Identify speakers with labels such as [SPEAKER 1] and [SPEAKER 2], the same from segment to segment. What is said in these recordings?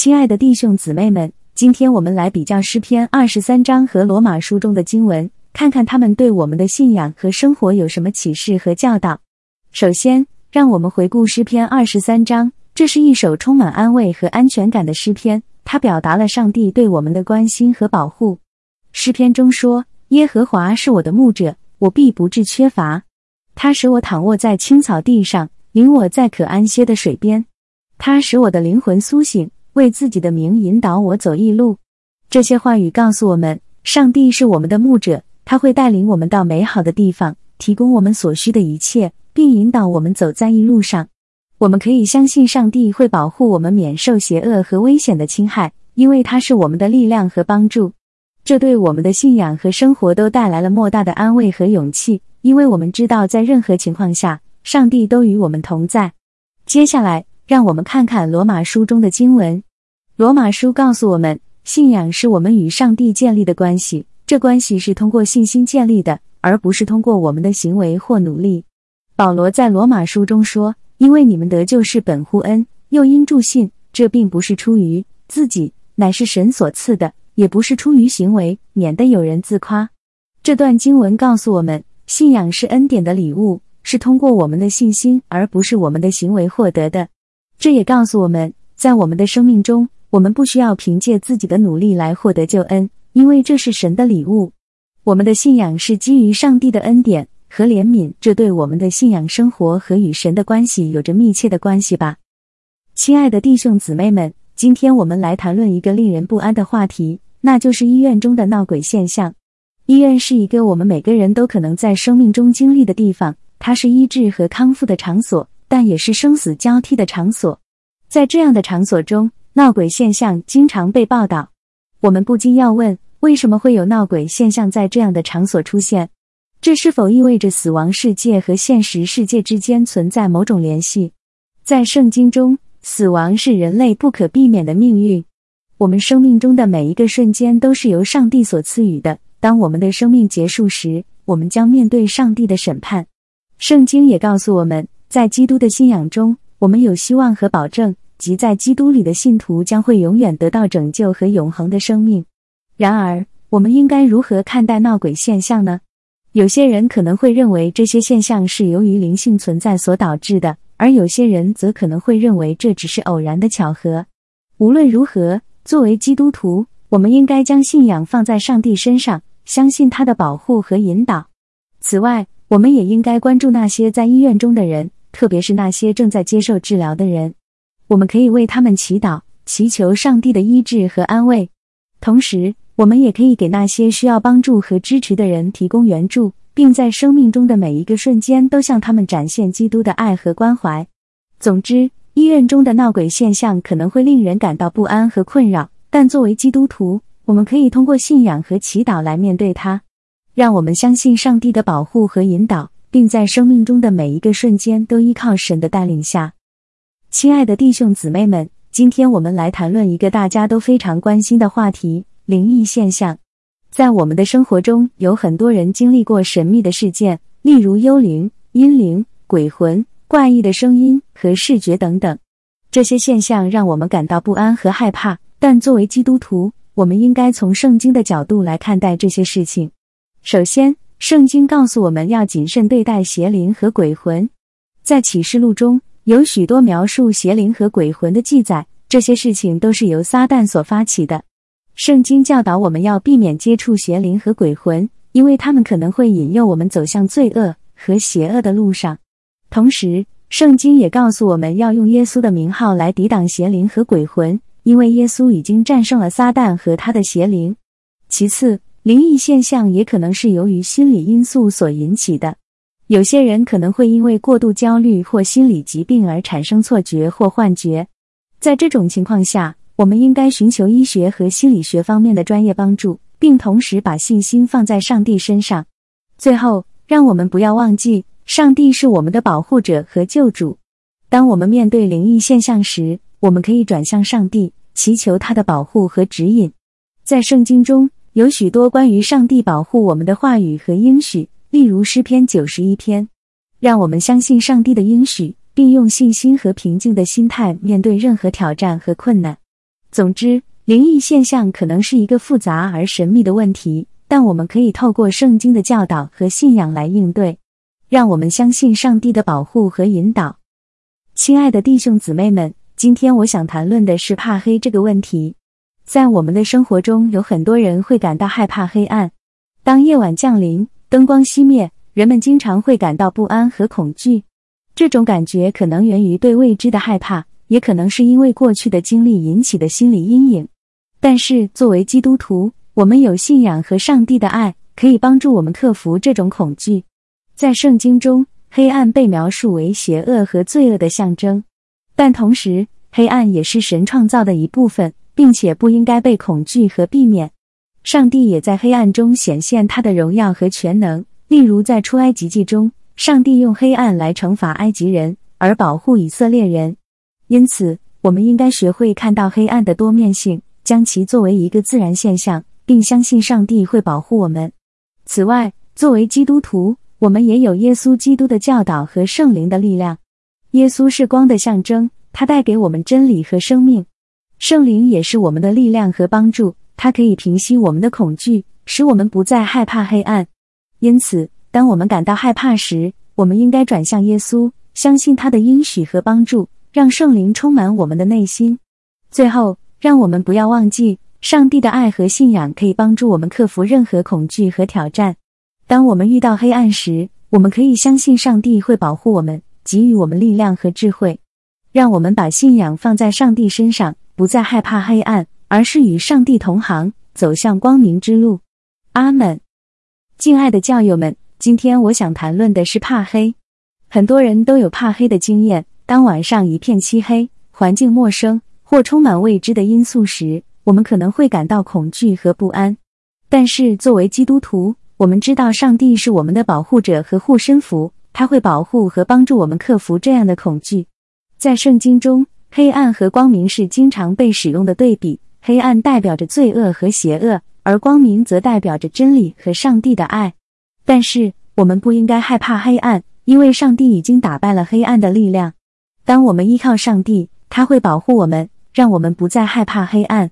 [SPEAKER 1] 亲爱的弟兄姊妹们，今天我们来比较诗篇二十三章和罗马书中的经文，看看他们对我们的信仰和生活有什么启示和教导。首先，让我们回顾诗篇二十三章，这是一首充满安慰和安全感的诗篇，它表达了上帝对我们的关心和保护。诗篇中说：“耶和华是我的牧者，我必不致缺乏。他使我躺卧在青草地上，领我在可安歇的水边。他使我的灵魂苏醒。”为自己的名引导我走义路，这些话语告诉我们，上帝是我们的牧者，他会带领我们到美好的地方，提供我们所需的一切，并引导我们走在义路上。我们可以相信上帝会保护我们免受邪恶和危险的侵害，因为他是我们的力量和帮助。这对我们的信仰和生活都带来了莫大的安慰和勇气，因为我们知道在任何情况下，上帝都与我们同在。接下来，让我们看看罗马书中的经文。罗马书告诉我们，信仰是我们与上帝建立的关系，这关系是通过信心建立的，而不是通过我们的行为或努力。保罗在罗马书中说：“因为你们得救是本乎恩，又因助信，这并不是出于自己，乃是神所赐的；也不是出于行为，免得有人自夸。”这段经文告诉我们，信仰是恩典的礼物，是通过我们的信心，而不是我们的行为获得的。这也告诉我们在我们的生命中。我们不需要凭借自己的努力来获得救恩，因为这是神的礼物。我们的信仰是基于上帝的恩典和怜悯，这对我们的信仰生活和与神的关系有着密切的关系吧。亲爱的弟兄姊妹们，今天我们来谈论一个令人不安的话题，那就是医院中的闹鬼现象。医院是一个我们每个人都可能在生命中经历的地方，它是医治和康复的场所，但也是生死交替的场所。在这样的场所中，闹鬼现象经常被报道，我们不禁要问：为什么会有闹鬼现象在这样的场所出现？这是否意味着死亡世界和现实世界之间存在某种联系？在圣经中，死亡是人类不可避免的命运。我们生命中的每一个瞬间都是由上帝所赐予的。当我们的生命结束时，我们将面对上帝的审判。圣经也告诉我们，在基督的信仰中，我们有希望和保证。即在基督里的信徒将会永远得到拯救和永恒的生命。然而，我们应该如何看待闹鬼现象呢？有些人可能会认为这些现象是由于灵性存在所导致的，而有些人则可能会认为这只是偶然的巧合。无论如何，作为基督徒，我们应该将信仰放在上帝身上，相信他的保护和引导。此外，我们也应该关注那些在医院中的人，特别是那些正在接受治疗的人。我们可以为他们祈祷，祈求上帝的医治和安慰。同时，我们也可以给那些需要帮助和支持的人提供援助，并在生命中的每一个瞬间都向他们展现基督的爱和关怀。总之，医院中的闹鬼现象可能会令人感到不安和困扰，但作为基督徒，我们可以通过信仰和祈祷来面对它。让我们相信上帝的保护和引导，并在生命中的每一个瞬间都依靠神的带领下。亲爱的弟兄姊妹们，今天我们来谈论一个大家都非常关心的话题——灵异现象。在我们的生活中，有很多人经历过神秘的事件，例如幽灵、阴灵、鬼魂、怪异的声音和视觉等等。这些现象让我们感到不安和害怕。但作为基督徒，我们应该从圣经的角度来看待这些事情。首先，圣经告诉我们要谨慎对待邪灵和鬼魂。在启示录中。有许多描述邪灵和鬼魂的记载，这些事情都是由撒旦所发起的。圣经教导我们要避免接触邪灵和鬼魂，因为他们可能会引诱我们走向罪恶和邪恶的路上。同时，圣经也告诉我们要用耶稣的名号来抵挡邪灵和鬼魂，因为耶稣已经战胜了撒旦和他的邪灵。其次，灵异现象也可能是由于心理因素所引起的。有些人可能会因为过度焦虑或心理疾病而产生错觉或幻觉，在这种情况下，我们应该寻求医学和心理学方面的专业帮助，并同时把信心放在上帝身上。最后，让我们不要忘记，上帝是我们的保护者和救主。当我们面对灵异现象时，我们可以转向上帝，祈求他的保护和指引。在圣经中有许多关于上帝保护我们的话语和应许。例如诗篇九十一篇，让我们相信上帝的应许，并用信心和平静的心态面对任何挑战和困难。总之，灵异现象可能是一个复杂而神秘的问题，但我们可以透过圣经的教导和信仰来应对。让我们相信上帝的保护和引导。亲爱的弟兄姊妹们，今天我想谈论的是怕黑这个问题。在我们的生活中，有很多人会感到害怕黑暗。当夜晚降临，灯光熄灭，人们经常会感到不安和恐惧。这种感觉可能源于对未知的害怕，也可能是因为过去的经历引起的心理阴影。但是，作为基督徒，我们有信仰和上帝的爱，可以帮助我们克服这种恐惧。在圣经中，黑暗被描述为邪恶和罪恶的象征，但同时，黑暗也是神创造的一部分，并且不应该被恐惧和避免。上帝也在黑暗中显现他的荣耀和全能，例如在出埃及记中，上帝用黑暗来惩罚埃及人，而保护以色列人。因此，我们应该学会看到黑暗的多面性，将其作为一个自然现象，并相信上帝会保护我们。此外，作为基督徒，我们也有耶稣基督的教导和圣灵的力量。耶稣是光的象征，他带给我们真理和生命。圣灵也是我们的力量和帮助，它可以平息我们的恐惧，使我们不再害怕黑暗。因此，当我们感到害怕时，我们应该转向耶稣，相信他的应许和帮助，让圣灵充满我们的内心。最后，让我们不要忘记，上帝的爱和信仰可以帮助我们克服任何恐惧和挑战。当我们遇到黑暗时，我们可以相信上帝会保护我们，给予我们力量和智慧。让我们把信仰放在上帝身上，不再害怕黑暗，而是与上帝同行，走向光明之路。阿门。敬爱的教友们，今天我想谈论的是怕黑。很多人都有怕黑的经验。当晚上一片漆黑，环境陌生或充满未知的因素时，我们可能会感到恐惧和不安。但是，作为基督徒，我们知道上帝是我们的保护者和护身符，他会保护和帮助我们克服这样的恐惧。在圣经中，黑暗和光明是经常被使用的对比。黑暗代表着罪恶和邪恶，而光明则代表着真理和上帝的爱。但是，我们不应该害怕黑暗，因为上帝已经打败了黑暗的力量。当我们依靠上帝，他会保护我们，让我们不再害怕黑暗。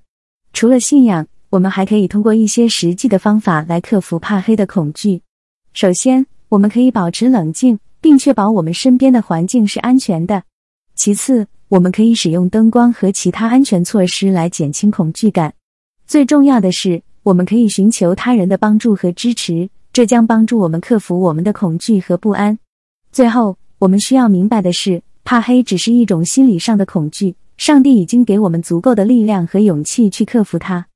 [SPEAKER 1] 除了信仰。我们还可以通过一些实际的方法来克服怕黑的恐惧。首先，我们可以保持冷静，并确保我们身边的环境是安全的。其次，我们可以使用灯光和其他安全措施来减轻恐惧感。最重要的是，我们可以寻求他人的帮助和支持，这将帮助我们克服我们的恐惧和不安。最后，我们需要明白的是，怕黑只是一种心理上的恐惧，上帝已经给我们足够的力量和勇气去克服它。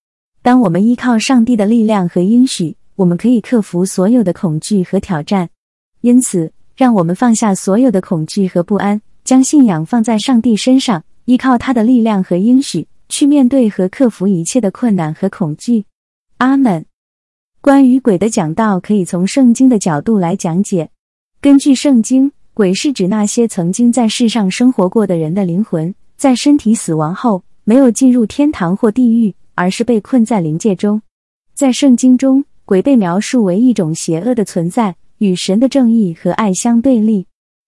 [SPEAKER 1] 当我们依靠上帝的力量和应许，我们可以克服所有的恐惧和挑战。因此，让我们放下所有的恐惧和不安，将信仰放在上帝身上，依靠他的力量和应许，去面对和克服一切的困难和恐惧。阿门。关于鬼的讲道，可以从圣经的角度来讲解。根据圣经，鬼是指那些曾经在世上生活过的人的灵魂，在身体死亡后没有进入天堂或地狱。而是被困在灵界中，在圣经中，鬼被描述为一种邪恶的存在，与神的正义和爱相对立。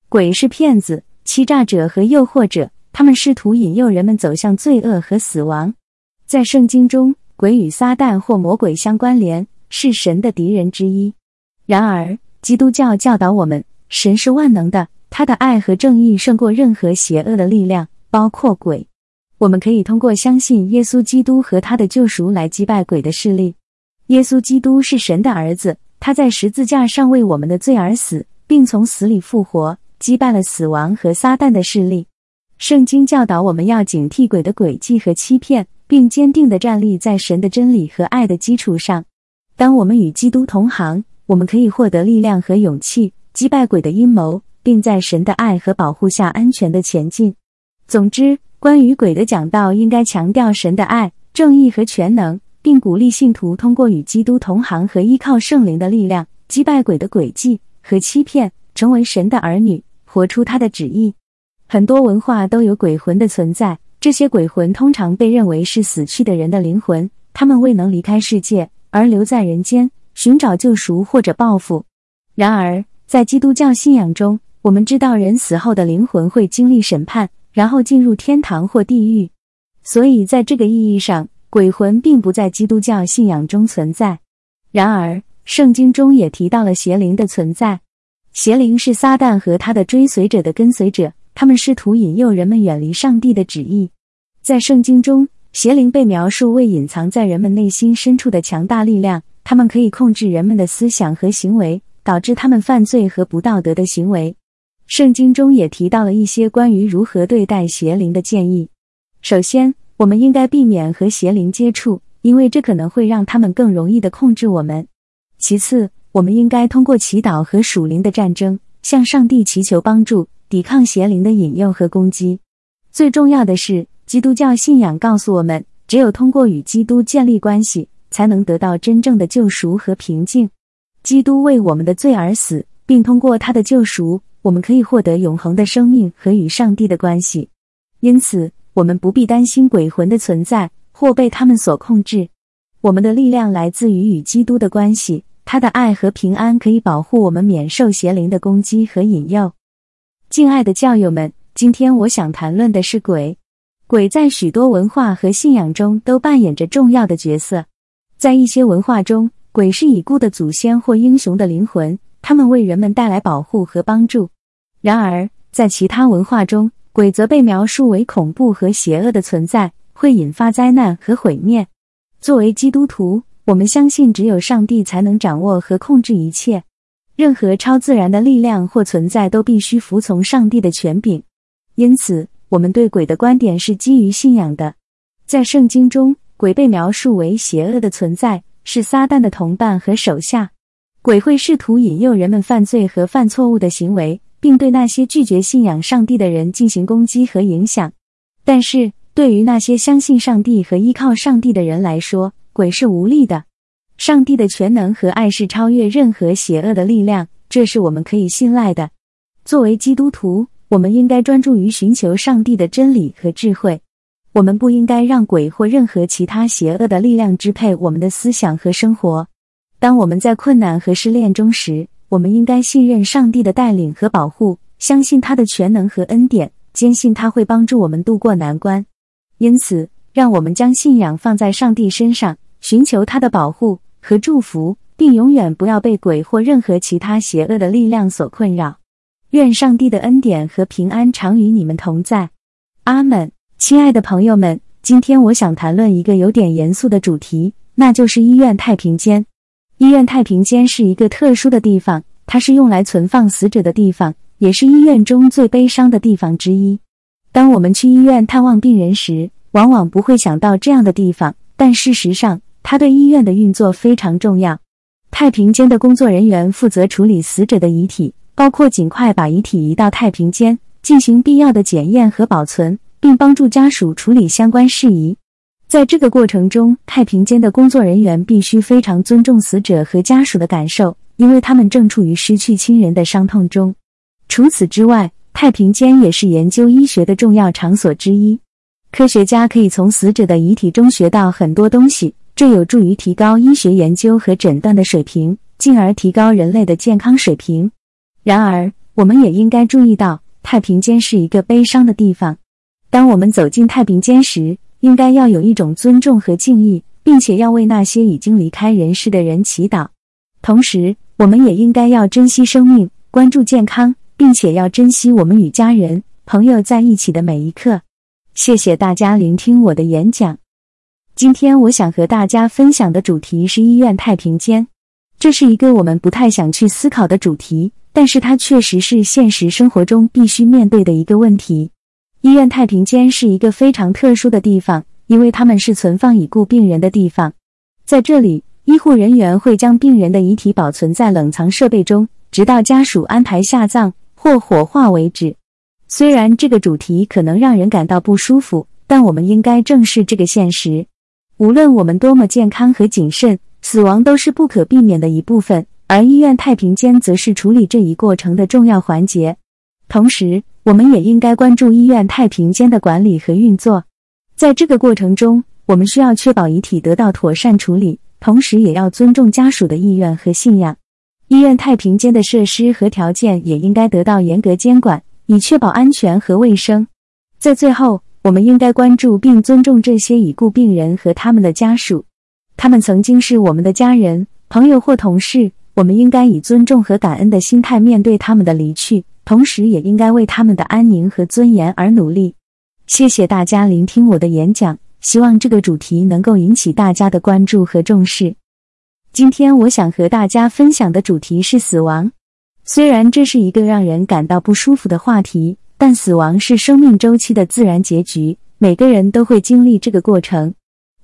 [SPEAKER 1] 鬼是骗子、欺诈者和诱惑者，他们试图引诱人们走向罪恶和死亡。在圣经中，鬼与撒旦或魔鬼相关联，是神的敌人之一。然而，基督教教导我们，神是万能的，他的爱和正义胜过任何邪恶的力量，包括鬼。我们可以通过相信耶稣基督和他的救赎来击败鬼的势力。耶稣基督是神的儿子，他在十字架上为我们的罪而死，并从死里复活，击败了死亡和撒旦的势力。圣经教导我们要警惕鬼的诡计和欺骗，并坚定地站立在神的真理和爱的基础上。当我们与基督同行，我们可以获得力量和勇气，击败鬼的阴谋，并在神的爱和保护下安全地前进。总之。关于鬼的讲道，应该强调神的爱、正义和全能，并鼓励信徒通过与基督同行和依靠圣灵的力量，击败鬼的诡计和欺骗，成为神的儿女，活出他的旨意。很多文化都有鬼魂的存在，这些鬼魂通常被认为是死去的人的灵魂，他们未能离开世界，而留在人间寻找救赎或者报复。然而，在基督教信仰中，我们知道人死后的灵魂会经历审判。然后进入天堂或地狱。所以在这个意义上，鬼魂并不在基督教信仰中存在。然而，圣经中也提到了邪灵的存在。邪灵是撒旦和他的追随者的跟随者，他们试图引诱人们远离上帝的旨意。在圣经中，邪灵被描述为隐藏在人们内心深处的强大力量，他们可以控制人们的思想和行为，导致他们犯罪和不道德的行为。圣经中也提到了一些关于如何对待邪灵的建议。首先，我们应该避免和邪灵接触，因为这可能会让他们更容易的控制我们。其次，我们应该通过祈祷和属灵的战争，向上帝祈求帮助，抵抗邪灵的引诱和攻击。最重要的是，基督教信仰告诉我们，只有通过与基督建立关系，才能得到真正的救赎和平静。基督为我们的罪而死，并通过他的救赎，我们可以获得永恒的生命和与上帝的关系。因此，我们不必担心鬼魂的存在或被他们所控制。我们的力量来自于与基督的关系。他的爱和平安可以保护我们免受邪灵的攻击和引诱。敬爱的教友们，今天我想谈论的是鬼。鬼在许多文化和信仰中都扮演着重要的角色。在一些文化中，鬼是已故的祖先或英雄的灵魂，他们为人们带来保护和帮助。然而，在其他文化中，鬼则被描述为恐怖和邪恶的存在，会引发灾难和毁灭。作为基督徒，我们相信，只有上帝才能掌握和控制一切。任何超自然的力量或存在都必须服从上帝的权柄。因此，我们对鬼的观点是基于信仰的。在圣经中，鬼被描述为邪恶的存在，是撒旦的同伴和手下。鬼会试图引诱人们犯罪和犯错误的行为，并对那些拒绝信仰上帝的人进行攻击和影响。但是，对于那些相信上帝和依靠上帝的人来说，鬼是无力的，上帝的全能和爱是超越任何邪恶的力量，这是我们可以信赖的。作为基督徒，我们应该专注于寻求上帝的真理和智慧。我们不应该让鬼或任何其他邪恶的力量支配我们的思想和生活。当我们在困难和失恋中时，我们应该信任上帝的带领和保护，相信他的全能和恩典，坚信他会帮助我们度过难关。因此，让我们将信仰放在上帝身上。寻求他的保护和祝福，并永远不要被鬼或任何其他邪恶的力量所困扰。愿上帝的恩典和平安常与你们同在。阿门。亲爱的朋友们，今天我想谈论一个有点严肃的主题，那就是医院太平间。医院太平间是一个特殊的地方，它是用来存放死者的地方，也是医院中最悲伤的地方之一。当我们去医院探望病人时，往往不会想到这样的地方，但事实上。它对医院的运作非常重要。太平间的工作人员负责处理死者的遗体，包括尽快把遗体移到太平间，进行必要的检验和保存，并帮助家属处理相关事宜。在这个过程中，太平间的工作人员必须非常尊重死者和家属的感受，因为他们正处于失去亲人的伤痛中。除此之外，太平间也是研究医学的重要场所之一。科学家可以从死者的遗体中学到很多东西。这有助于提高医学研究和诊断的水平，进而提高人类的健康水平。然而，我们也应该注意到，太平间是一个悲伤的地方。当我们走进太平间时，应该要有一种尊重和敬意，并且要为那些已经离开人世的人祈祷。同时，我们也应该要珍惜生命，关注健康，并且要珍惜我们与家人、朋友在一起的每一刻。谢谢大家聆听我的演讲。今天我想和大家分享的主题是医院太平间。这是一个我们不太想去思考的主题，但是它确实是现实生活中必须面对的一个问题。医院太平间是一个非常特殊的地方，因为他们是存放已故病人的地方。在这里，医护人员会将病人的遗体保存在冷藏设备中，直到家属安排下葬或火化为止。虽然这个主题可能让人感到不舒服，但我们应该正视这个现实。无论我们多么健康和谨慎，死亡都是不可避免的一部分，而医院太平间则是处理这一过程的重要环节。同时，我们也应该关注医院太平间的管理和运作。在这个过程中，我们需要确保遗体得到妥善处理，同时也要尊重家属的意愿和信仰。医院太平间的设施和条件也应该得到严格监管，以确保安全和卫生。在最后，我们应该关注并尊重这些已故病人和他们的家属。他们曾经是我们的家人、朋友或同事，我们应该以尊重和感恩的心态面对他们的离去，同时也应该为他们的安宁和尊严而努力。谢谢大家聆听我的演讲，希望这个主题能够引起大家的关注和重视。今天我想和大家分享的主题是死亡。虽然这是一个让人感到不舒服的话题，但死亡是生命周期的自然结局，每个人都会经历这个过程。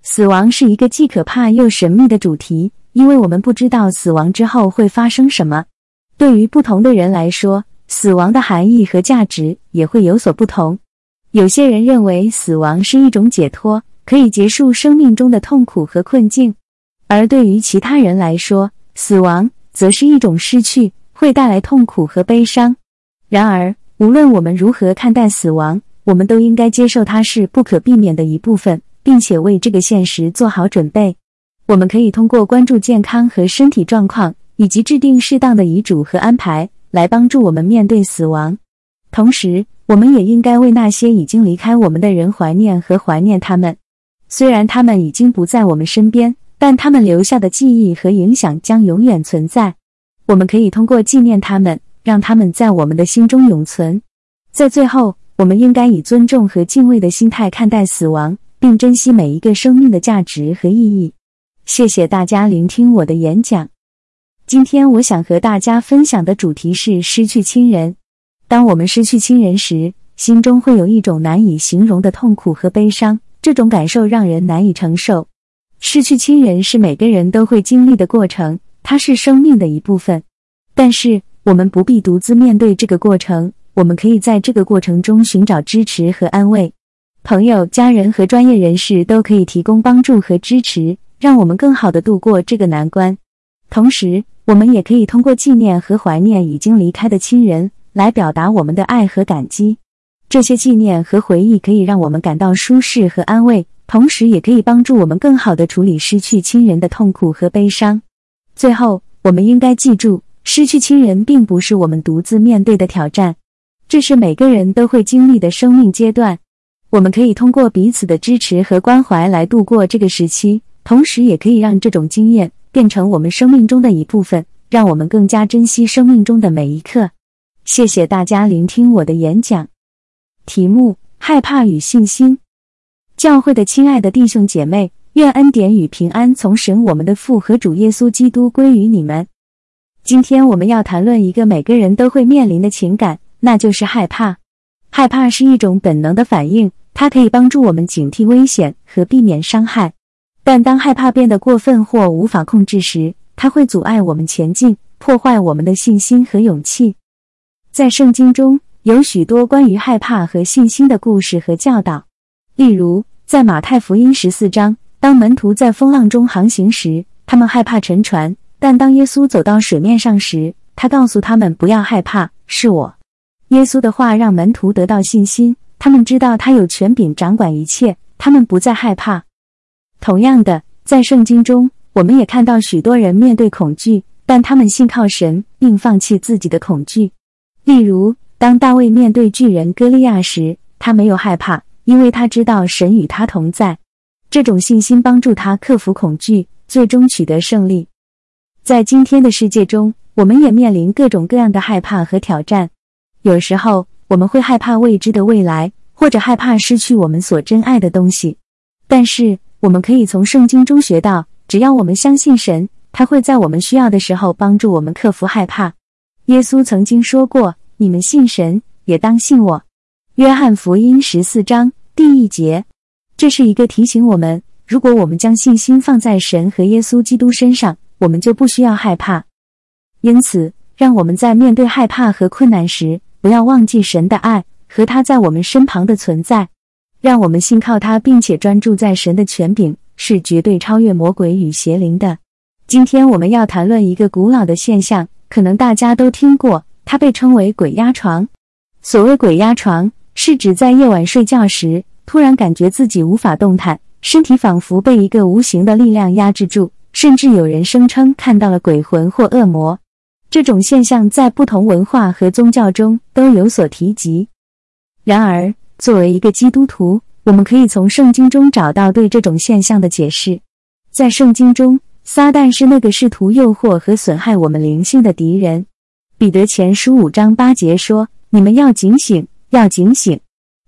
[SPEAKER 1] 死亡是一个既可怕又神秘的主题，因为我们不知道死亡之后会发生什么。对于不同的人来说，死亡的含义和价值也会有所不同。有些人认为死亡是一种解脱，可以结束生命中的痛苦和困境；而对于其他人来说，死亡则是一种失去，会带来痛苦和悲伤。然而，无论我们如何看待死亡，我们都应该接受它是不可避免的一部分，并且为这个现实做好准备。我们可以通过关注健康和身体状况，以及制定适当的遗嘱和安排，来帮助我们面对死亡。同时，我们也应该为那些已经离开我们的人怀念和怀念他们。虽然他们已经不在我们身边，但他们留下的记忆和影响将永远存在。我们可以通过纪念他们，让他们在我们的心中永存。在最后，我们应该以尊重和敬畏的心态看待死亡，并珍惜每一个生命的价值和意义。谢谢大家聆听我的演讲。今天我想和大家分享的主题是失去亲人。当我们失去亲人时，心中会有一种难以形容的痛苦和悲伤，这种感受让人难以承受。失去亲人是每个人都会经历的过程，它是生命的一部分。但是，我们不必独自面对这个过程，我们可以在这个过程中寻找支持和安慰。朋友、家人和专业人士都可以提供帮助和支持，让我们更好地度过这个难关。同时，我们也可以通过纪念和怀念已经离开的亲人。来表达我们的爱和感激，这些纪念和回忆可以让我们感到舒适和安慰，同时也可以帮助我们更好地处理失去亲人的痛苦和悲伤。最后，我们应该记住，失去亲人并不是我们独自面对的挑战，这是每个人都会经历的生命阶段。我们可以通过彼此的支持和关怀来度过这个时期，同时也可以让这种经验变成我们生命中的一部分，让我们更加珍惜生命中的每一刻。谢谢大家聆听我的演讲。题目：害怕与信心。教会的亲爱的弟兄姐妹，愿恩典与平安从神我们的父和主耶稣基督归于你们。今天我们要谈论一个每个人都会面临的情感，那就是害怕。害怕是一种本能的反应，它可以帮助我们警惕危险和避免伤害。但当害怕变得过分或无法控制时，它会阻碍我们前进，破坏我们的信心和勇气。在圣经中有许多关于害怕和信心的故事和教导，例如在马太福音十四章，当门徒在风浪中航行时，他们害怕沉船；但当耶稣走到水面上时，他告诉他们不要害怕，是我。耶稣的话让门徒得到信心，他们知道他有权柄掌管一切，他们不再害怕。同样的，在圣经中，我们也看到许多人面对恐惧，但他们信靠神，并放弃自己的恐惧。例如，当大卫面对巨人歌利亚时，他没有害怕，因为他知道神与他同在。这种信心帮助他克服恐惧，最终取得胜利。在今天的世界中，我们也面临各种各样的害怕和挑战。有时候，我们会害怕未知的未来，或者害怕失去我们所珍爱的东西。但是，我们可以从圣经中学到，只要我们相信神，他会在我们需要的时候帮助我们克服害怕。耶稣曾经说过：“你们信神，也当信我。”约翰福音十四章第一节。这是一个提醒我们：如果我们将信心放在神和耶稣基督身上，我们就不需要害怕。因此，让我们在面对害怕和困难时，不要忘记神的爱和他在我们身旁的存在。让我们信靠他，并且专注在神的权柄，是绝对超越魔鬼与邪灵的。今天我们要谈论一个古老的现象。可能大家都听过，它被称为“鬼压床”。所谓“鬼压床”，是指在夜晚睡觉时，突然感觉自己无法动弹，身体仿佛被一个无形的力量压制住，甚至有人声称看到了鬼魂或恶魔。这种现象在不同文化和宗教中都有所提及。然而，作为一个基督徒，我们可以从圣经中找到对这种现象的解释。在圣经中，撒旦是那个试图诱惑和损害我们灵性的敌人。彼得前书五章八节说：“你们要警醒，要警醒，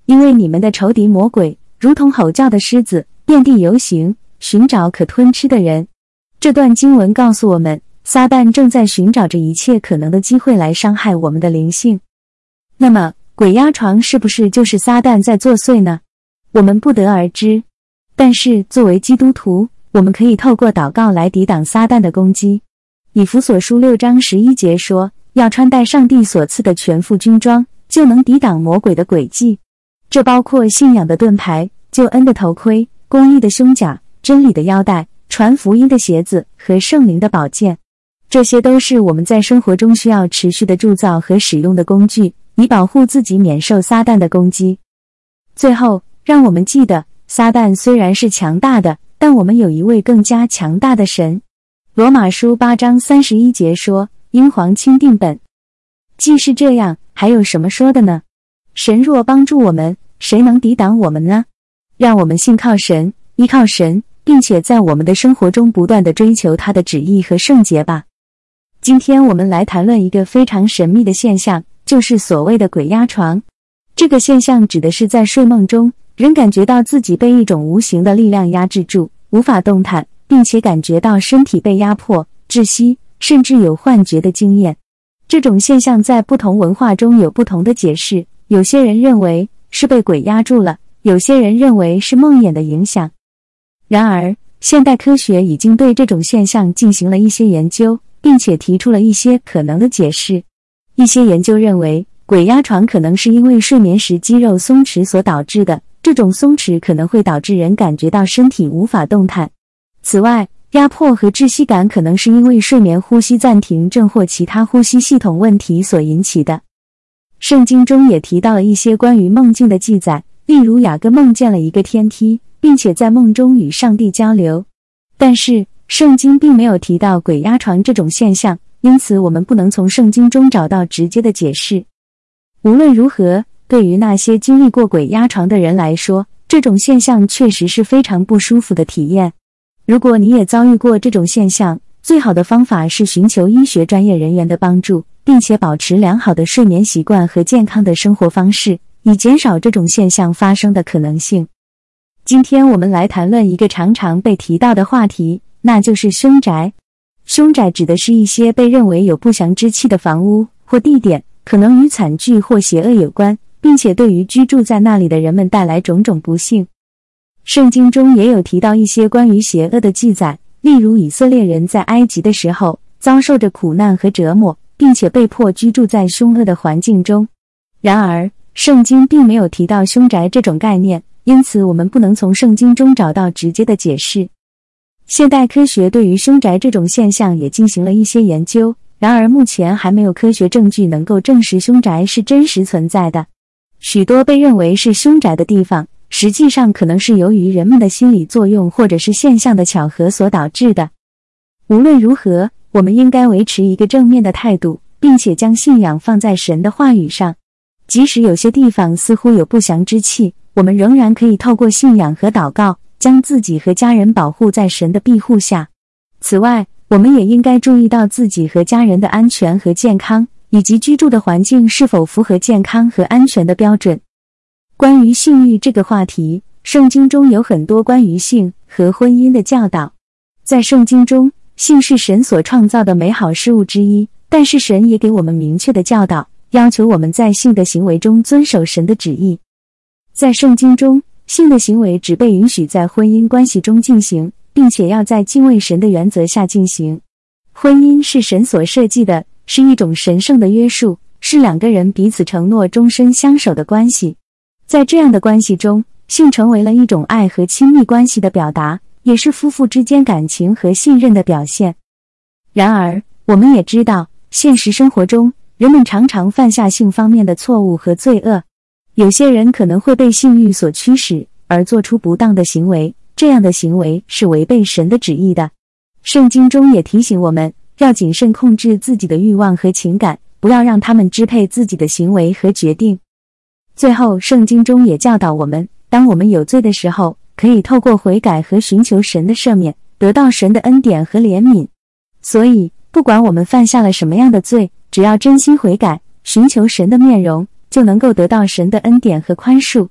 [SPEAKER 1] 因为你们的仇敌魔鬼如同吼叫的狮子，遍地游行，寻找可吞吃的人。”这段经文告诉我们，撒旦正在寻找着一切可能的机会来伤害我们的灵性。那么，鬼压床是不是就是撒旦在作祟呢？我们不得而知。但是，作为基督徒，我们可以透过祷告来抵挡撒旦的攻击。以弗所书六章十一节说：“要穿戴上帝所赐的全副军装，就能抵挡魔鬼的诡计。”这包括信仰的盾牌、救恩的头盔、公义的胸甲、真理的腰带、传福音的鞋子和圣灵的宝剑。这些都是我们在生活中需要持续的铸造和使用的工具，以保护自己免受撒旦的攻击。最后，让我们记得，撒旦虽然是强大的。但我们有一位更加强大的神。罗马书八章三十一节说：“英皇钦定本。”既是这样，还有什么说的呢？神若帮助我们，谁能抵挡我们呢？让我们信靠神，依靠神，并且在我们的生活中不断的追求他的旨意和圣洁吧。今天我们来谈论一个非常神秘的现象，就是所谓的鬼压床。这个现象指的是在睡梦中。人感觉到自己被一种无形的力量压制住，无法动弹，并且感觉到身体被压迫、窒息，甚至有幻觉的经验。这种现象在不同文化中有不同的解释。有些人认为是被鬼压住了，有些人认为是梦魇的影响。然而，现代科学已经对这种现象进行了一些研究，并且提出了一些可能的解释。一些研究认为，鬼压床可能是因为睡眠时肌肉松弛所导致的。这种松弛可能会导致人感觉到身体无法动弹。此外，压迫和窒息感可能是因为睡眠呼吸暂停症或其他呼吸系统问题所引起的。圣经中也提到了一些关于梦境的记载，例如雅各梦见了一个天梯，并且在梦中与上帝交流。但是，圣经并没有提到鬼压床这种现象，因此我们不能从圣经中找到直接的解释。无论如何。对于那些经历过鬼压床的人来说，这种现象确实是非常不舒服的体验。如果你也遭遇过这种现象，最好的方法是寻求医学专业人员的帮助，并且保持良好的睡眠习惯和健康的生活方式，以减少这种现象发生的可能性。今天我们来谈论一个常常被提到的话题，那就是凶宅。凶宅指的是一些被认为有不祥之气的房屋或地点，可能与惨剧或邪恶有关。并且对于居住在那里的人们带来种种不幸。圣经中也有提到一些关于邪恶的记载，例如以色列人在埃及的时候遭受着苦难和折磨，并且被迫居住在凶恶的环境中。然而，圣经并没有提到凶宅这种概念，因此我们不能从圣经中找到直接的解释。现代科学对于凶宅这种现象也进行了一些研究，然而目前还没有科学证据能够证实凶宅是真实存在的。许多被认为是凶宅的地方，实际上可能是由于人们的心理作用或者是现象的巧合所导致的。无论如何，我们应该维持一个正面的态度，并且将信仰放在神的话语上。即使有些地方似乎有不祥之气，我们仍然可以透过信仰和祷告，将自己和家人保护在神的庇护下。此外，我们也应该注意到自己和家人的安全和健康。以及居住的环境是否符合健康和安全的标准。关于性欲这个话题，圣经中有很多关于性和婚姻的教导。在圣经中，性是神所创造的美好事物之一，但是神也给我们明确的教导，要求我们在性的行为中遵守神的旨意。在圣经中，性的行为只被允许在婚姻关系中进行，并且要在敬畏神的原则下进行。婚姻是神所设计的。是一种神圣的约束，是两个人彼此承诺终身相守的关系。在这样的关系中，性成为了一种爱和亲密关系的表达，也是夫妇之间感情和信任的表现。然而，我们也知道，现实生活中人们常常犯下性方面的错误和罪恶。有些人可能会被性欲所驱使而做出不当的行为，这样的行为是违背神的旨意的。圣经中也提醒我们。要谨慎控制自己的欲望和情感，不要让他们支配自己的行为和决定。最后，圣经中也教导我们当我们有罪的时候，可以透过悔改和寻求神的赦免，得到神的恩典和怜悯。所以，不管我们犯下了什么样的罪，只要真心悔改，寻求神的面容，就能够得到神的恩典和宽恕。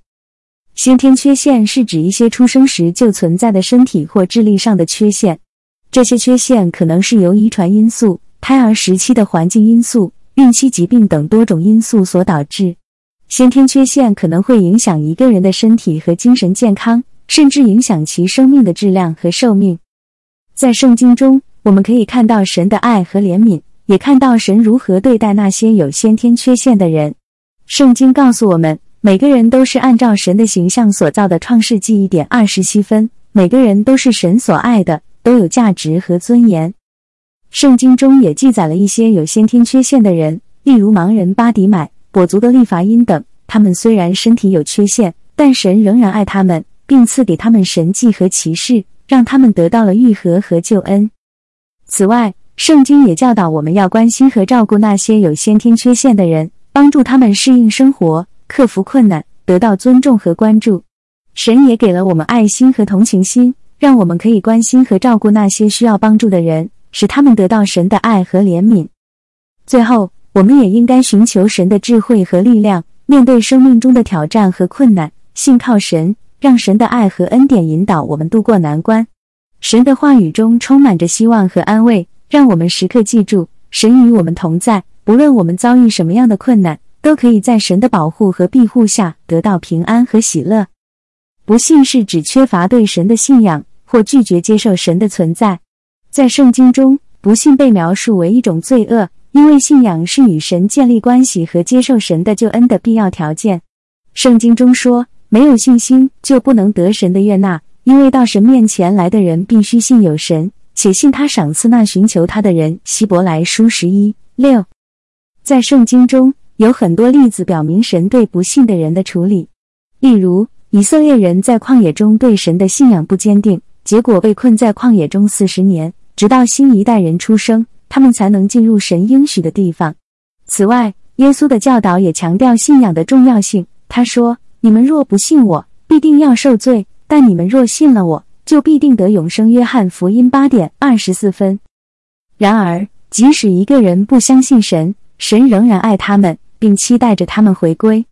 [SPEAKER 1] 先天缺陷是指一些出生时就存在的身体或智力上的缺陷，这些缺陷可能是由遗传因素、胎儿时期的环境因素、孕期疾病等多种因素所导致。先天缺陷可能会影响一个人的身体和精神健康，甚至影响其生命的质量和寿命。在圣经中，我们可以看到神的爱和怜悯，也看到神如何对待那些有先天缺陷的人。圣经告诉我们。每个人都是按照神的形象所造的，《创世纪》一点二十七分。每个人都是神所爱的，都有价值和尊严。圣经中也记载了一些有先天缺陷的人，例如盲人巴迪买、跛足的利伐因等。他们虽然身体有缺陷，但神仍然爱他们，并赐给他们神迹和骑士，让他们得到了愈合和救恩。此外，圣经也教导我们要关心和照顾那些有先天缺陷的人，帮助他们适应生活。克服困难，得到尊重和关注。神也给了我们爱心和同情心，让我们可以关心和照顾那些需要帮助的人，使他们得到神的爱和怜悯。最后，我们也应该寻求神的智慧和力量，面对生命中的挑战和困难，信靠神，让神的爱和恩典引导我们度过难关。神的话语中充满着希望和安慰，让我们时刻记住，神与我们同在，不论我们遭遇什么样的困难。都可以在神的保护和庇护下得到平安和喜乐。不信是指缺乏对神的信仰或拒绝接受神的存在。在圣经中，不信被描述为一种罪恶，因为信仰是与神建立关系和接受神的救恩的必要条件。圣经中说，没有信心就不能得神的悦纳，因为到神面前来的人必须信有神，且信他赏赐那寻求他的人。希伯来书十一六。在圣经中。有很多例子表明神对不信的人的处理，例如以色列人在旷野中对神的信仰不坚定，结果被困在旷野中四十年，直到新一代人出生，他们才能进入神应许的地方。此外，耶稣的教导也强调信仰的重要性。他说：“你们若不信我，必定要受罪；但你们若信了我，就必定得永生。”约翰福音八点二十四分。然而，即使一个人不相信神，神仍然爱他们。并期待着他们回归。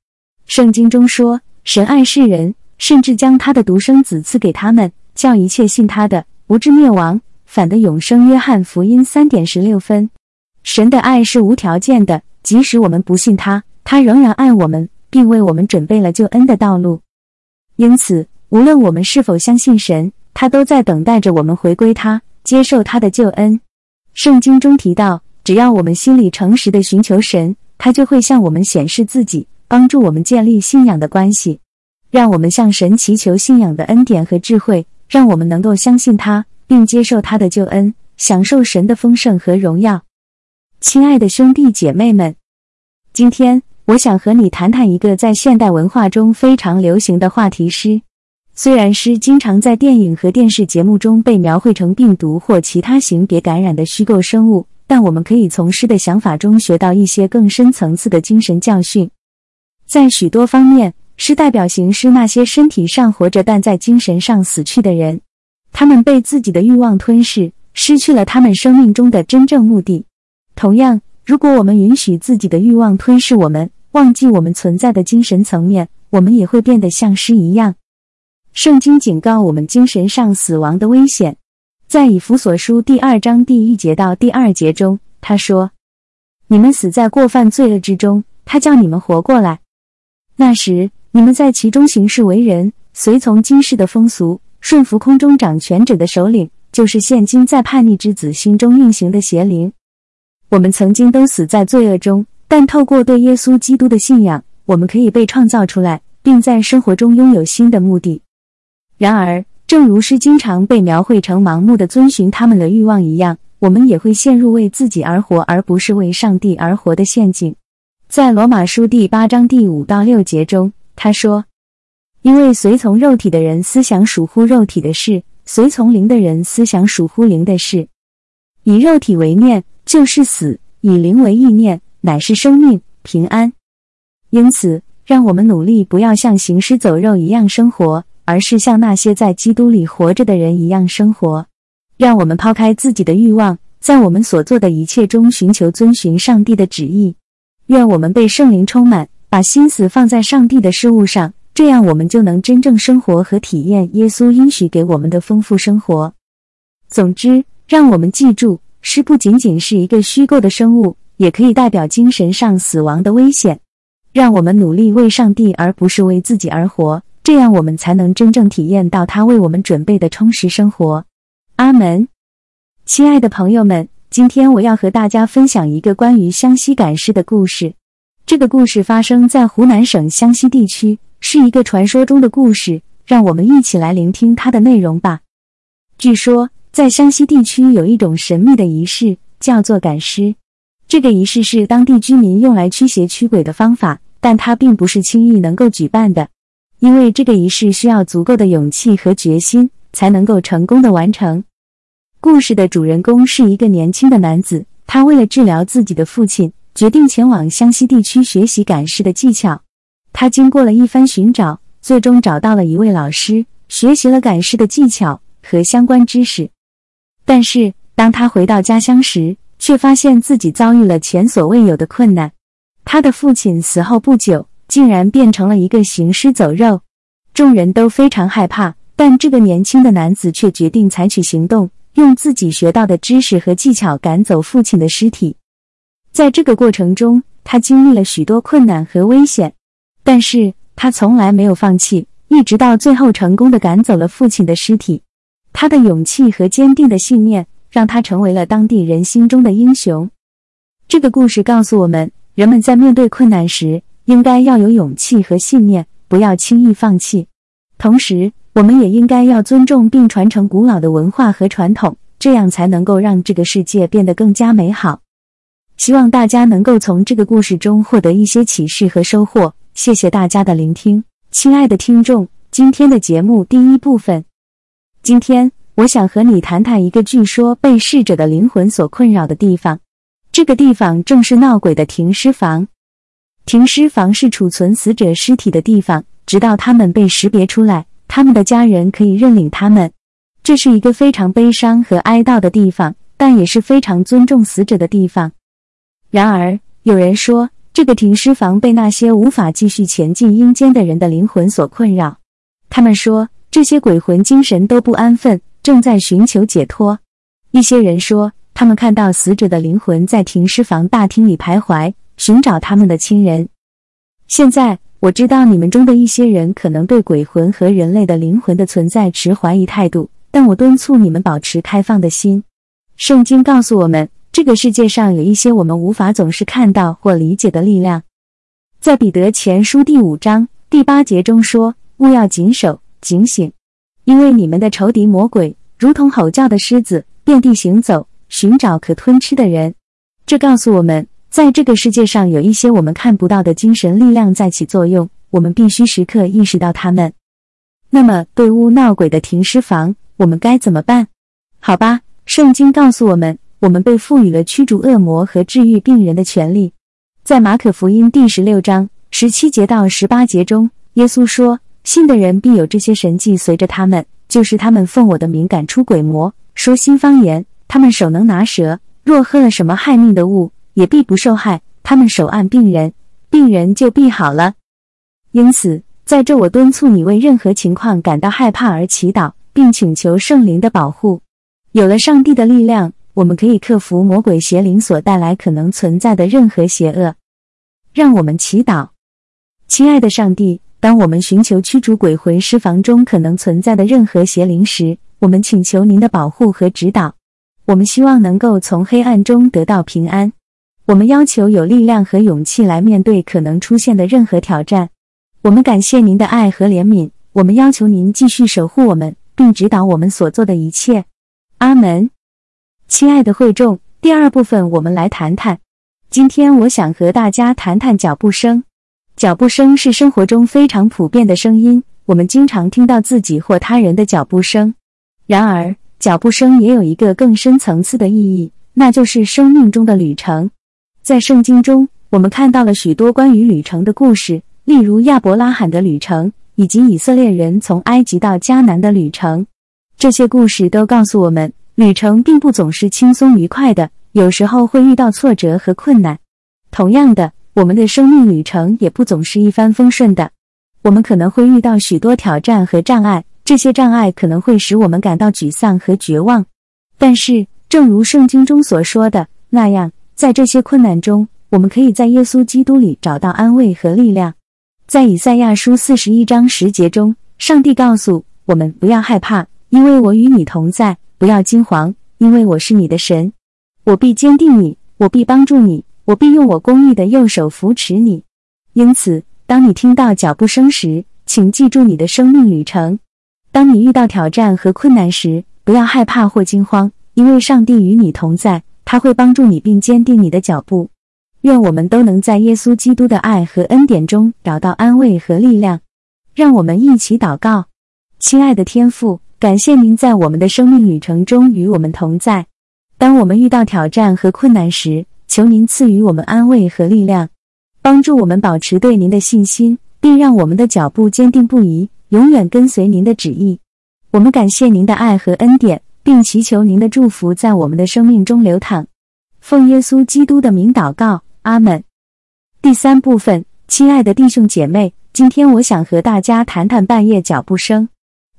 [SPEAKER 1] 圣经中说，神爱世人，甚至将他的独生子赐给他们，叫一切信他的不至灭亡，反得永生。约翰福音三点十六分。神的爱是无条件的，即使我们不信他，他仍然爱我们，并为我们准备了救恩的道路。因此，无论我们是否相信神，他都在等待着我们回归他，接受他的救恩。圣经中提到，只要我们心里诚实的寻求神。他就会向我们显示自己，帮助我们建立信仰的关系，让我们向神祈求信仰的恩典和智慧，让我们能够相信他，并接受他的救恩，享受神的丰盛和荣耀。亲爱的兄弟姐妹们，今天我想和你谈谈一个在现代文化中非常流行的话题——诗。虽然诗经常在电影和电视节目中被描绘成病毒或其他型别感染的虚构生物。但我们可以从诗的想法中学到一些更深层次的精神教训。在许多方面，诗代表形式那些身体上活着但在精神上死去的人，他们被自己的欲望吞噬，失去了他们生命中的真正目的。同样，如果我们允许自己的欲望吞噬我们，忘记我们存在的精神层面，我们也会变得像诗一样。圣经警告我们精神上死亡的危险。在以弗所书第二章第一节到第二节中，他说：“你们死在过犯罪恶之中，他叫你们活过来。那时你们在其中行事为人，随从今世的风俗，顺服空中掌权者的首领，就是现今在叛逆之子心中运行的邪灵。我们曾经都死在罪恶中，但透过对耶稣基督的信仰，我们可以被创造出来，并在生活中拥有新的目的。然而。”正如诗经常被描绘成盲目的遵循他们的欲望一样，我们也会陷入为自己而活而不是为上帝而活的陷阱。在罗马书第八章第五到六节中，他说：“因为随从肉体的人思想属乎肉体的事，随从灵的人思想属乎灵的事。以肉体为念，就是死；以灵为意念，乃是生命平安。因此，让我们努力不要像行尸走肉一样生活，而是像那些在基督里活着的人一样生活。让我们抛开自己的欲望，在我们所做的一切中寻求遵循上帝的旨意。愿我们被圣灵充满，把心思放在上帝的事物上，这样我们就能真正生活和体验耶稣应许给我们的丰富生活。总之，让我们记住，诗不仅仅是一个虚构的生物，也可以代表精神上死亡的危险。让我们努力为上帝，而不是为自己而活，这样我们才能真正体验到他为我们准备的充实生活。阿门，亲爱的朋友们，今天我要和大家分享一个关于湘西赶尸的故事。这个故事发生在湖南省湘西地区，是一个传说中的故事。让我们一起来聆听它的内容吧。据说，在湘西地区有一种神秘的仪式，叫做赶尸。这个仪式是当地居民用来驱邪驱鬼的方法，但它并不是轻易能够举办的，因为这个仪式需要足够的勇气和决心才能够成功的完成。故事的主人公是一个年轻的男子，他为了治疗自己的父亲，决定前往湘西地区学习赶尸的技巧。他经过了一番寻找，最终找到了一位老师，学习了赶尸的技巧和相关知识。但是，当他回到家乡时，却发现自己遭遇了前所未有的困难。他的父亲死后不久，竟然变成了一个行尸走肉，众人都非常害怕。但这个年轻的男子却决定采取行动。用自己学到的知识和技巧赶走父亲的尸体，在这个过程中，他经历了许多困难和危险，但是他从来没有放弃，一直到最后成功的赶走了父亲的尸体。他的勇气和坚定的信念让他成为了当地人心中的英雄。这个故事告诉我们，人们在面对困难时，应该要有勇气和信念，不要轻易放弃。同时，我们也应该要尊重并传承古老的文化和传统，这样才能够让这个世界变得更加美好。希望大家能够从这个故事中获得一些启示和收获。谢谢大家的聆听，亲爱的听众。今天的节目第一部分，今天我想和你谈谈一个据说被逝者的灵魂所困扰的地方。这个地方正是闹鬼的停尸房。停尸房是储存死者尸体的地方，直到他们被识别出来。他们的家人可以认领他们，这是一个非常悲伤和哀悼的地方，但也是非常尊重死者的地方。然而，有人说，这个停尸房被那些无法继续前进阴间的人的灵魂所困扰。他们说，这些鬼魂精神都不安分，正在寻求解脱。一些人说，他们看到死者的灵魂在停尸房大厅里徘徊，寻找他们的亲人。现在。我知道你们中的一些人可能对鬼魂和人类的灵魂的存在持怀疑态度，但我敦促你们保持开放的心。圣经告诉我们，这个世界上有一些我们无法总是看到或理解的力量。在彼得前书第五章第八节中说：“勿要谨守、警醒，因为你们的仇敌魔鬼如同吼叫的狮子，遍地行走，寻找可吞吃的人。”这告诉我们。在这个世界上，有一些我们看不到的精神力量在起作用，我们必须时刻意识到它们。那么，对污闹鬼的停尸房，我们该怎么办？好吧，圣经告诉我们，我们被赋予了驱逐恶魔和治愈病人的权利。在马可福音第十六章十七节到十八节中，耶稣说：“信的人必有这些神迹随着他们，就是他们奉我的名赶出鬼魔，说新方言，他们手能拿蛇，若喝了什么害命的物。”也必不受害，他们手按病人，病人就必好了。因此，在这我敦促你为任何情况感到害怕而祈祷，并请求圣灵的保护。有了上帝的力量，我们可以克服魔鬼邪灵所带来可能存在的任何邪恶。让我们祈祷，亲爱的上帝，当我们寻求驱逐鬼魂尸房中可能存在的任何邪灵时，我们请求您的保护和指导。我们希望能够从黑暗中得到平安。我们要求有力量和勇气来面对可能出现的任何挑战。我们感谢您的爱和怜悯。我们要求您继续守护我们，并指导我们所做的一切。阿门。亲爱的会众，第二部分我们来谈谈。今天我想和大家谈谈脚步声。脚步声是生活中非常普遍的声音，我们经常听到自己或他人的脚步声。然而，脚步声也有一个更深层次的意义，那就是生命中的旅程。在圣经中，我们看到了许多关于旅程的故事，例如亚伯拉罕的旅程，以及以色列人从埃及到迦南的旅程。这些故事都告诉我们，旅程并不总是轻松愉快的，有时候会遇到挫折和困难。同样的，我们的生命旅程也不总是一帆风顺的，我们可能会遇到许多挑战和障碍，这些障碍可能会使我们感到沮丧和绝望。但是，正如圣经中所说的那样，在这些困难中，我们可以在耶稣基督里找到安慰和力量。在以赛亚书四十一章十节中，上帝告诉我们不要害怕，因为我与你同在；不要惊惶，因为我是你的神，我必坚定你，我必帮助你，我必用我公义的右手扶持你。因此，当你听到脚步声时，请记住你的生命旅程。当你遇到挑战和困难时，不要害怕或惊慌，因为上帝与你同在，他会帮助你并坚定你的脚步。愿我们都能在耶稣基督的爱和恩典中找到安慰和力量。让我们一起祷告：亲爱的天父，感谢您在我们的生命旅程中与我们同在。当我们遇到挑战和困难时，求您赐予我们安慰和力量，帮助我们保持对您的信心，并让我们的脚步坚定不移，永远跟随您的旨意。我们感谢您的爱和恩典，并祈求您的祝福在我们的生命中流淌。奉耶稣基督的名祷告，阿门。第三部分，亲爱的弟兄姐妹，今天我想和大家谈谈半夜脚步声。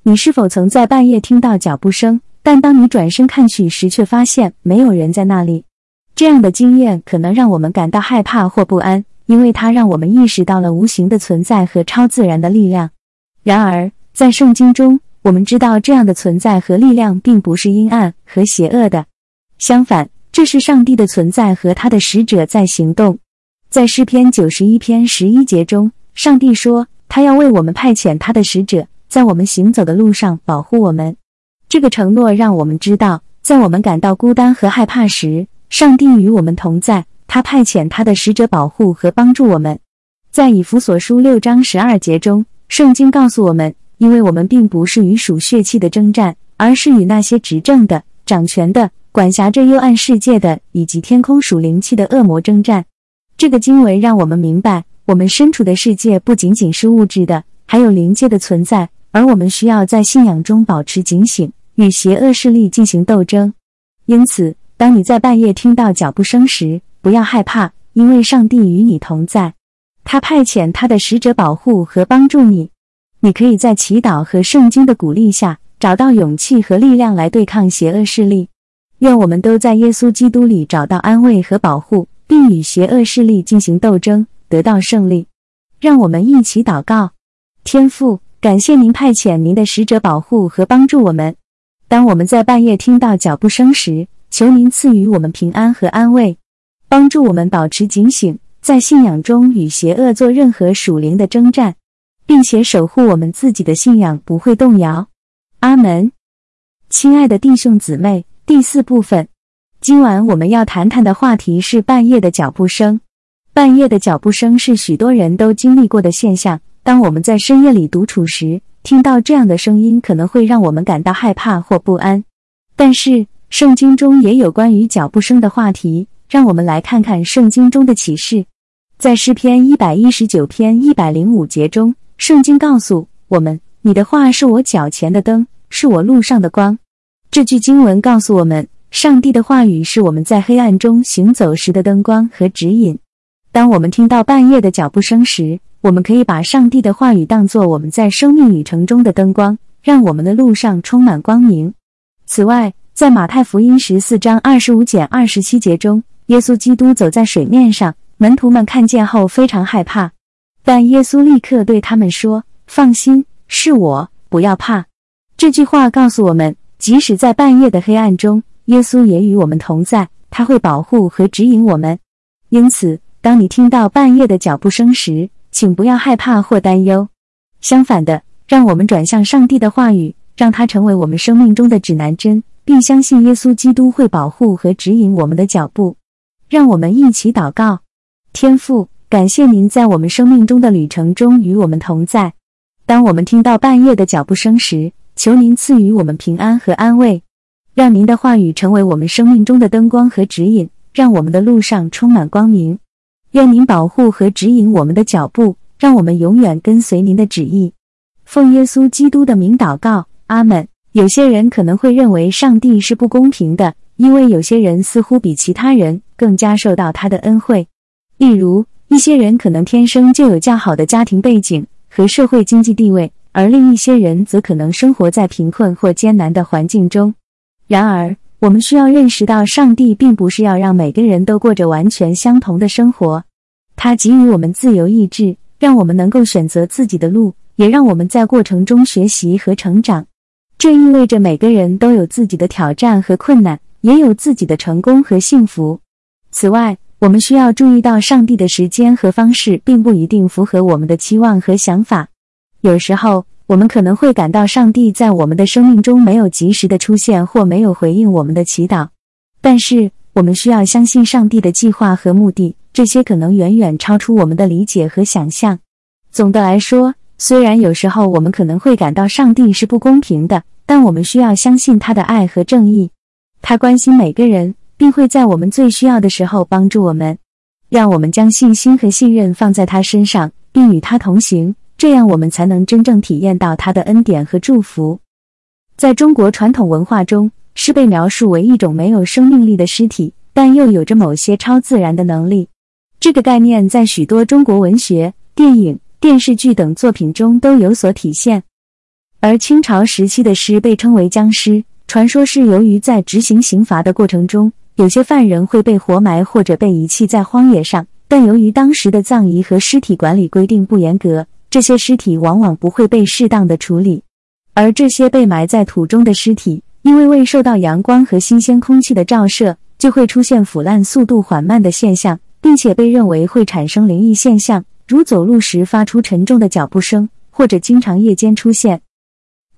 [SPEAKER 1] 你是否曾在半夜听到脚步声，但当你转身看去时，却发现没有人在那里？这样的经验可能让我们感到害怕或不安，因为它让我们意识到了无形的存在和超自然的力量。然而，在圣经中，我们知道，这样的存在和力量并不是阴暗和邪恶的，相反，这是上帝的存在和他的使者在行动。在诗篇九十一篇十一节中，上帝说：“他要为我们派遣他的使者，在我们行走的路上保护我们。”这个承诺让我们知道，在我们感到孤单和害怕时，上帝与我们同在，他派遣他的使者保护和帮助我们。在以弗所书六章十二节中，圣经告诉我们。因为我们并不是与属血气的征战，而是与那些执政的、掌权的、管辖着幽暗世界的以及天空属灵气的恶魔征战。这个经文让我们明白，我们身处的世界不仅仅是物质的，还有灵界的存在，而我们需要在信仰中保持警醒，与邪恶势力进行斗争。因此，当你在半夜听到脚步声时，不要害怕，因为上帝与你同在，他派遣他的使者保护和帮助你。你可以在祈祷和圣经的鼓励下，找到勇气和力量来对抗邪恶势力。愿我们都在耶稣基督里找到安慰和保护，并与邪恶势力进行斗争，得到胜利。让我们一起祷告：天父，感谢您派遣您的使者保护和帮助我们。当我们在半夜听到脚步声时，求您赐予我们平安和安慰，帮助我们保持警醒，在信仰中与邪恶做任何属灵的征战。并且守护我们自己的信仰不会动摇，阿门。亲爱的弟兄姊妹，第四部分，今晚我们要谈谈的话题是半夜的脚步声。半夜的脚步声是许多人都经历过的现象。当我们在深夜里独处时，听到这样的声音可能会让我们感到害怕或不安。但是，圣经中也有关于脚步声的话题。让我们来看看圣经中的启示，在诗篇一百一十九篇一百零五节中。圣经告诉我们：“你的话是我脚前的灯，是我路上的光。”这句经文告诉我们，上帝的话语是我们在黑暗中行走时的灯光和指引。当我们听到半夜的脚步声时，我们可以把上帝的话语当作我们在生命旅程中的灯光，让我们的路上充满光明。此外，在马太福音十四章二十五减二十七节中，耶稣基督走在水面上，门徒们看见后非常害怕。但耶稣立刻对他们说：“放心，是我，不要怕。”这句话告诉我们，即使在半夜的黑暗中，耶稣也与我们同在，他会保护和指引我们。因此，当你听到半夜的脚步声时，请不要害怕或担忧。相反的，让我们转向上帝的话语，让它成为我们生命中的指南针，并相信耶稣基督会保护和指引我们的脚步。让我们一起祷告：天父。感谢您在我们生命中的旅程中与我们同在。当我们听到半夜的脚步声时，求您赐予我们平安和安慰，让您的话语成为我们生命中的灯光和指引，让我们的路上充满光明。愿您保护和指引我们的脚步，让我们永远跟随您的旨意。奉耶稣基督的名祷告，阿门。有些人可能会认为上帝是不公平的，因为有些人似乎比其他人更加受到他的恩惠。例如，一些人可能天生就有较好的家庭背景和社会经济地位，而另一些人则可能生活在贫困或艰难的环境中。然而，我们需要认识到，上帝并不是要让每个人都过着完全相同的生活。他给予我们自由意志，让我们能够选择自己的路，也让我们在过程中学习和成长。这意味着每个人都有自己的挑战和困难，也有自己的成功和幸福。此外，我们需要注意到，上帝的时间和方式并不一定符合我们的期望和想法。有时候，我们可能会感到上帝在我们的生命中没有及时的出现，或没有回应我们的祈祷。但是，我们需要相信上帝的计划和目的。这些可能远远超出我们的理解和想象。总的来说，虽然有时候我们可能会感到上帝是不公平的，但我们需要相信他的爱和正义。他关心每个人，并会在我们最需要的时候帮助我们。让我们将信心和信任放在他身上，并与他同行，这样我们才能真正体验到他的恩典和祝福。在中国传统文化中，诗被描述为一种没有生命力的尸体，但又有着某些超自然的能力。这个概念在许多中国文学、电影、电视剧等作品中都有所体现。而清朝时期的诗被称为僵尸，传说是由于在执行刑罚的过程中，有些犯人会被活埋或者被遗弃在荒野上，但由于当时的葬仪和尸体管理规定不严格，这些尸体往往不会被适当的处理。而这些被埋在土中的尸体，因为未受到阳光和新鲜空气的照射，就会出现腐烂速度缓慢的现象。并且被认为会产生灵异现象，如走路时发出沉重的脚步声，或者经常夜间出现。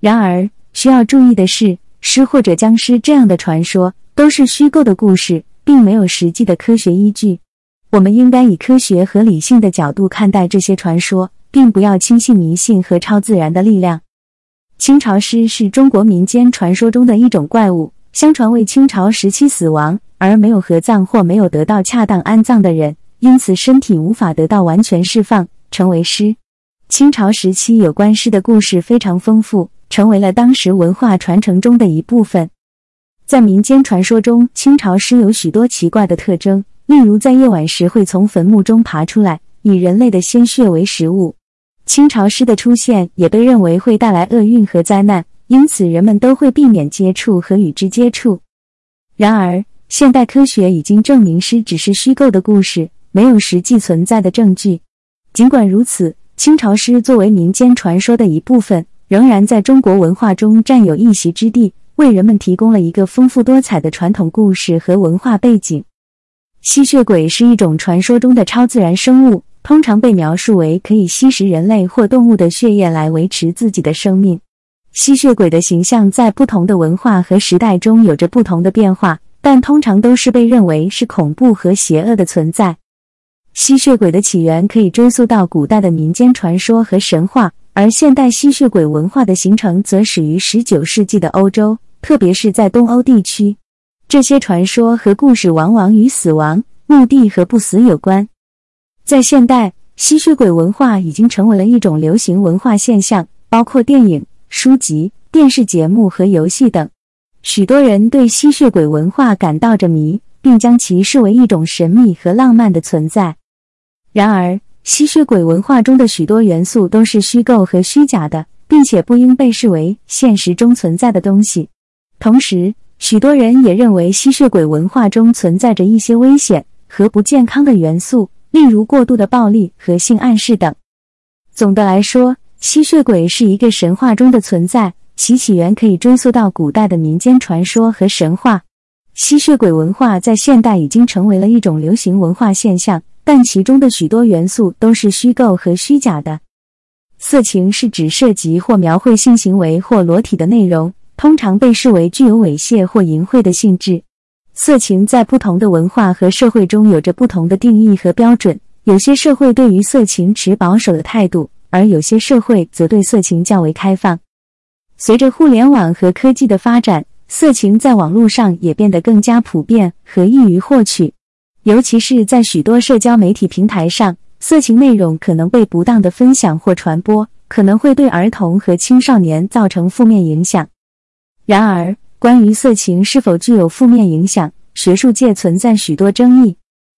[SPEAKER 1] 然而，需要注意的是，尸或者僵尸这样的传说都是虚构的故事，并没有实际的科学依据。我们应该以科学和理性的角度看待这些传说，并不要轻信迷信和超自然的力量。清朝尸是中国民间传说中的一种怪物，相传为清朝时期死亡。而没有合葬或没有得到恰当安葬的人，因此身体无法得到完全释放，成为尸。清朝时期有关尸的故事非常丰富，成为了当时文化传承中的一部分。在民间传说中，清朝尸有许多奇怪的特征，例如在夜晚时会从坟墓中爬出来，以人类的鲜血为食物。清朝尸的出现也被认为会带来厄运和灾难，因此人们都会避免接触和与之接触。然而，现代科学已经证明诗只是虚构的故事，没有实际存在的证据。尽管如此，清朝诗作为民间传说的一部分，仍然在中国文化中占有一席之地，为人们提供了一个丰富多彩的传统故事和文化背景。吸血鬼是一种传说中的超自然生物，通常被描述为可以吸食人类或动物的血液来维持自己的生命。吸血鬼的形象在不同的文化和时代中有着不同的变化。但通常都是被认为是恐怖和邪恶的存在。吸血鬼的起源可以追溯到古代的民间传说和神话，而现代吸血鬼文化的形成则始于19世纪的欧洲，特别是在东欧地区。这些传说和故事往往与死亡、墓地和不死有关。在现代，吸血鬼文化已经成为了一种流行文化现象，包括电影、书籍、电视节目和游戏等。许多人对吸血鬼文化感到着迷，并将其视为一种神秘和浪漫的存在。然而，吸血鬼文化中的许多元素都是虚构和虚假的，并且不应被视为现实中存在的东西。同时，许多人也认为吸血鬼文化中存在着一些危险和不健康的元素，例如过度的暴力和性暗示等。总的来说，吸血鬼是一个神话中的存在。其起源可以追溯到古代的民间传说和神话。吸血鬼文化在现代已经成为了一种流行文化现象，但其中的许多元素都是虚构和虚假的。色情是指涉及或描绘性行为或裸体的内容，通常被视为具有猥亵或淫秽的性质。色情在不同的文化和社会中有着不同的定义和标准，有些社会对于色情持保守的态度，而有些社会则对色情较为开放。随着互联网和科技的发展，色情在网络上也变得更加普遍和易于获取。尤其是在许多社交媒体平台上，色情内容可能被不当的分享或传播，可能会对儿童和青少年造成负面影响。然而，关于色情是否具有负面影响，学术界存在许多争议。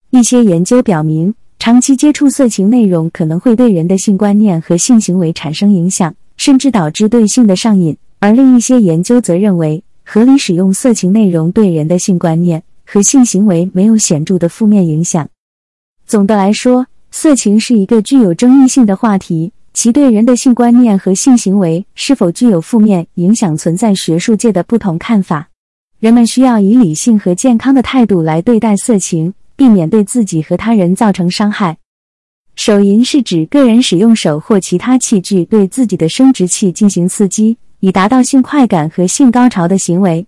[SPEAKER 1] 一些研究表明，长期接触色情内容可能会对人的性观念和性行为产生影响，甚至导致对性的上瘾。而另一些研究则认为，合理使用色情内容对人的性观念和性行为没有显著的负面影响。总的来说，色情是一个具有争议性的话题，其对人的性观念和性行为是否具有负面影响，存在学术界的不同看法。人们需要以理性和健康的态度来对待色情，避免对自己和他人造成伤害。手淫是指个人使用手或其他器具对自己的生殖器进行刺激，以达到性快感和性高潮的行为。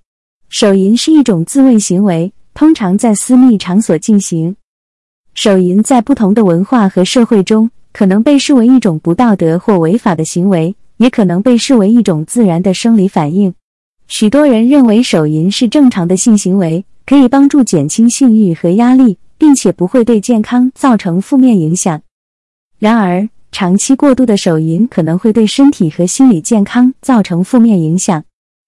[SPEAKER 1] 手淫是一种自慰行为，通常在私密场所进行。手淫在不同的文化和社会中可能被视为一种不道德或违法的行为，也可能被视为一种自然的生理反应。许多人认为手淫是正常的性行为，可以帮助减轻性欲和压力，并且不会对健康造成负面影响。然而，长期过度的手淫可能会对身体和心理健康造成负面影响。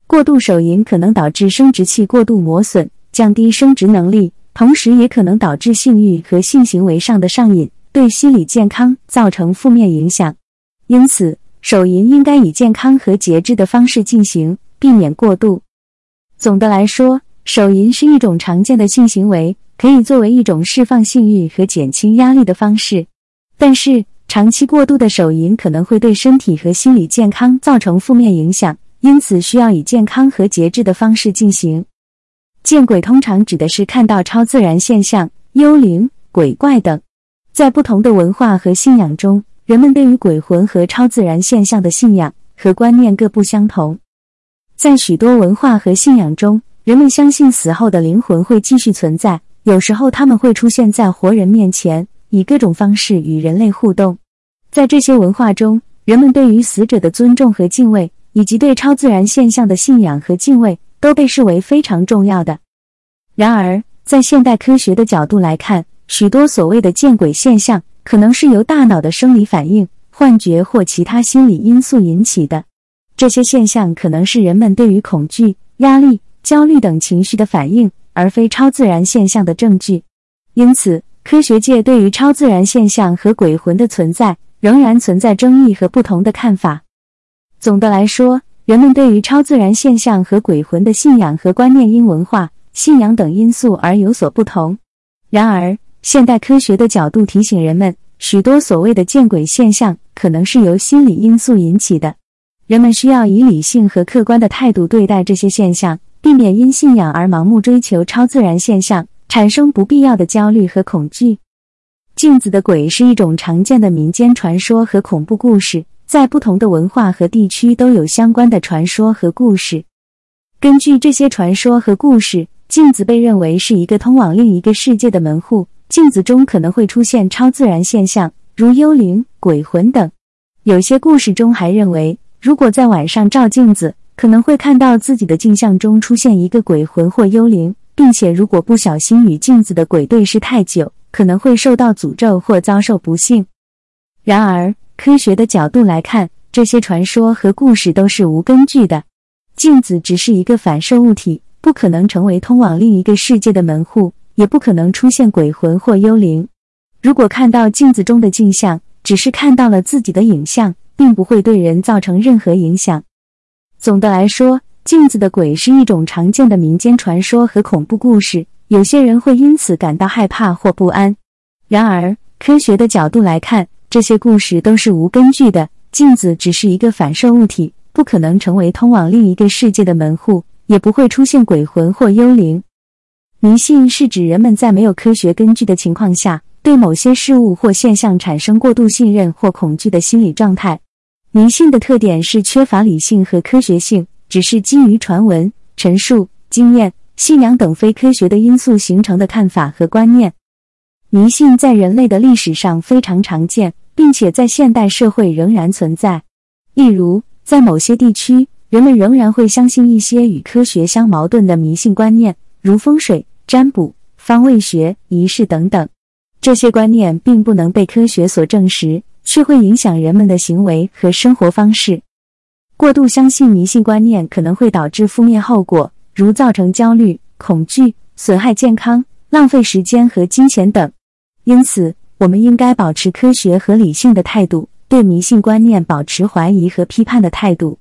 [SPEAKER 1] 过度手淫可能导致生殖器过度磨损，降低生殖能力，同时也可能导致性欲和性行为上的上瘾，对心理健康造成负面影响。因此，手淫应该以健康和节制的方式进行，避免过度。总的来说，手淫是一种常见的性行为，可以作为一种释放性欲和减轻压力的方式。但是，长期过度的手淫可能会对身体和心理健康造成负面影响。因此，需要以健康和节制的方式进行。见鬼通常指的是看到超自然现象、幽灵、鬼怪等。在不同的文化和信仰中，人们对于鬼魂和超自然现象的信仰和观念各不相同。在许多文化和信仰中，人们相信死后的灵魂会继续存在，有时候他们会出现在活人面前，以各种方式与人类互动。在这些文化中，人们对于死者的尊重和敬畏。以及对超自然现象的信仰和敬畏都被视为非常重要的。然而，在现代科学的角度来看，许多所谓的见鬼现象可能是由大脑的生理反应、幻觉或其他心理因素引起的。这些现象可能是人们对于恐惧、压力、焦虑等情绪的反应，而非超自然现象的证据。因此，科学界对于超自然现象和鬼魂的存在仍然存在争议和不同的看法。总的来说，人们对于超自然现象和鬼魂的信仰和观念因文化、信仰等因素而有所不同。然而，现代科学的角度提醒人们，许多所谓的见鬼现象可能是由心理因素引起的。人们需要以理性和客观的态度对待这些现象，避免因信仰而盲目追求超自然现象，产生不必要的焦虑和恐惧。镜子的鬼是一种常见的民间传说和恐怖故事。在不同的文化和地区都有相关的传说和故事。根据这些传说和故事，镜子被认为是一个通往另一个世界的门户。镜子中可能会出现超自然现象，如幽灵、鬼魂等。有些故事中还认为，如果在晚上照镜子，可能会看到自己的镜像中出现一个鬼魂或幽灵，并且如果不小心与镜子的鬼对视太久，可能会受到诅咒或遭受不幸。然而，科学的角度来看，这些传说和故事都是无根据的。镜子只是一个反射物体，不可能成为通往另一个世界的门户，也不可能出现鬼魂或幽灵。如果看到镜子中的镜像，只是看到了自己的影像，并不会对人造成任何影响。总的来说，镜子的鬼是一种常见的民间传说和恐怖故事，有些人会因此感到害怕或不安。然而，科学的角度来看，这些故事都是无根据的。镜子只是一个反射物体，不可能成为通往另一个世界的门户，也不会出现鬼魂或幽灵。迷信是指人们在没有科学根据的情况下，对某些事物或现象产生过度信任或恐惧的心理状态。迷信的特点是缺乏理性和科学性，只是基于传闻、陈述、经验、信仰等非科学的因素形成的看法和观念。迷信在人类的历史上非常常见并且在现代社会仍然存在。例如在某些地区人们仍然会相信一些与科学相矛盾的迷信观念如风水占卜方位学仪式等等。这些观念并不能被科学所证实却会影响人们的行为和生活方式。过度相信迷信观念可能会导致负面后果如造成焦虑恐惧损害健康浪费时间和金钱等。因此我们应该保持科学和理性的态度对迷信观念保持怀疑和批判的态度。